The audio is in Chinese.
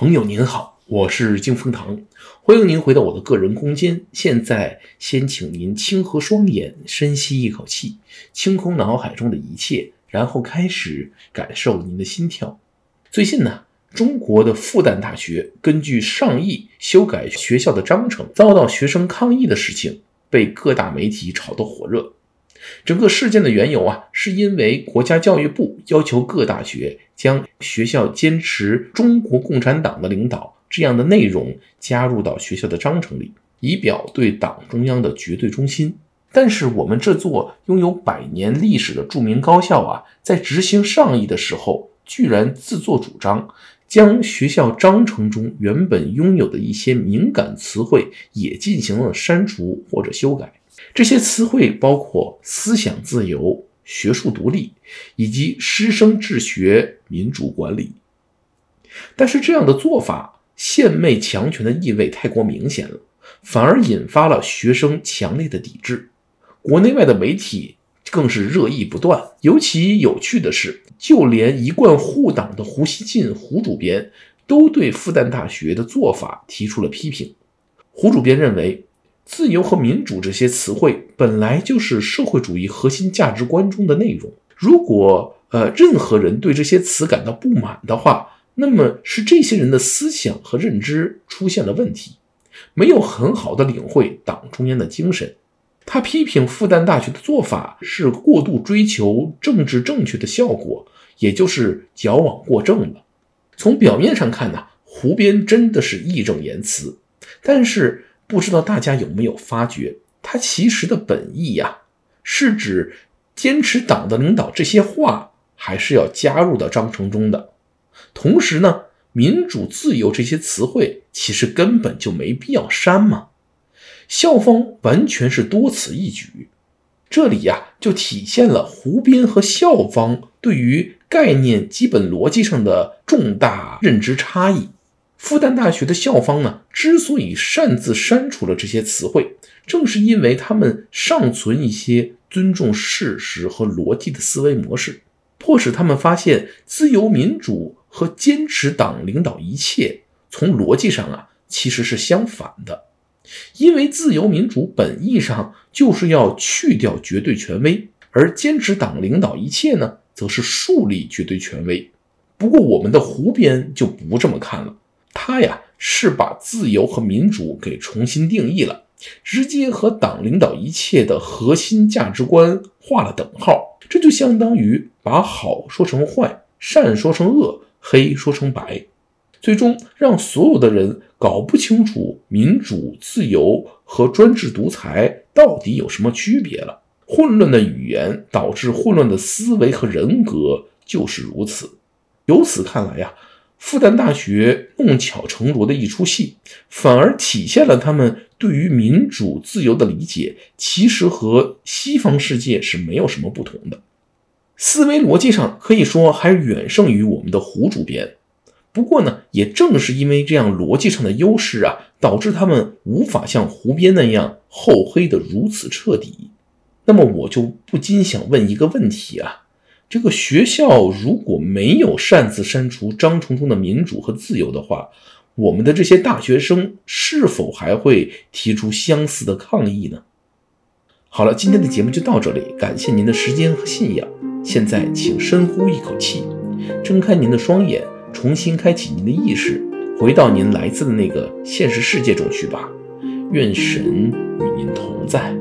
朋友您好，我是金风堂，欢迎您回到我的个人空间。现在先请您轻合双眼，深吸一口气，清空脑海中的一切，然后开始感受您的心跳。最近呢，中国的复旦大学根据上议修改学校的章程，遭到学生抗议的事情，被各大媒体炒得火热。整个事件的缘由啊，是因为国家教育部要求各大学将学校坚持中国共产党的领导这样的内容加入到学校的章程里，以表对党中央的绝对忠心。但是我们这座拥有百年历史的著名高校啊，在执行上议的时候，居然自作主张将学校章程中原本拥有的一些敏感词汇也进行了删除或者修改。这些词汇包括思想自由、学术独立以及师生治学、民主管理。但是这样的做法，献媚强权的意味太过明显了，反而引发了学生强烈的抵制。国内外的媒体更是热议不断。尤其有趣的是，就连一贯护党的胡锡进胡主编都对复旦大学的做法提出了批评。胡主编认为，自由和民主这些词汇本来就是社会主义核心价值观中的内容。如果呃任何人对这些词感到不满的话，那么是这些人的思想和认知出现了问题，没有很好的领会党中央的精神。他批评复旦大学的做法是过度追求政治正确的效果，也就是矫枉过正了。从表面上看呢，胡编真的是义正言辞，但是。不知道大家有没有发觉，他其实的本意呀，是指坚持党的领导这些话，还是要加入到章程中的。同时呢，民主自由这些词汇，其实根本就没必要删嘛。校方完全是多此一举，这里呀，就体现了胡斌和校方对于概念基本逻辑上的重大认知差异。复旦大学的校方呢，之所以擅自删除了这些词汇，正是因为他们尚存一些尊重事实和逻辑的思维模式，迫使他们发现自由民主和坚持党领导一切，从逻辑上啊，其实是相反的。因为自由民主本意上就是要去掉绝对权威，而坚持党领导一切呢，则是树立绝对权威。不过我们的胡编就不这么看了。他呀，是把自由和民主给重新定义了，直接和党领导一切的核心价值观画了等号。这就相当于把好说成坏，善说成恶，黑说成白，最终让所有的人搞不清楚民主、自由和专制独裁到底有什么区别了。混乱的语言导致混乱的思维和人格，就是如此。由此看来呀。复旦大学弄巧成拙的一出戏，反而体现了他们对于民主自由的理解，其实和西方世界是没有什么不同的。思维逻辑上可以说还远胜于我们的胡主编。不过呢，也正是因为这样逻辑上的优势啊，导致他们无法像胡编那样厚黑得如此彻底。那么我就不禁想问一个问题啊。这个学校如果没有擅自删除张崇中的民主和自由的话，我们的这些大学生是否还会提出相似的抗议呢？好了，今天的节目就到这里，感谢您的时间和信仰。现在，请深呼一口气，睁开您的双眼，重新开启您的意识，回到您来自的那个现实世界中去吧。愿神与您同在。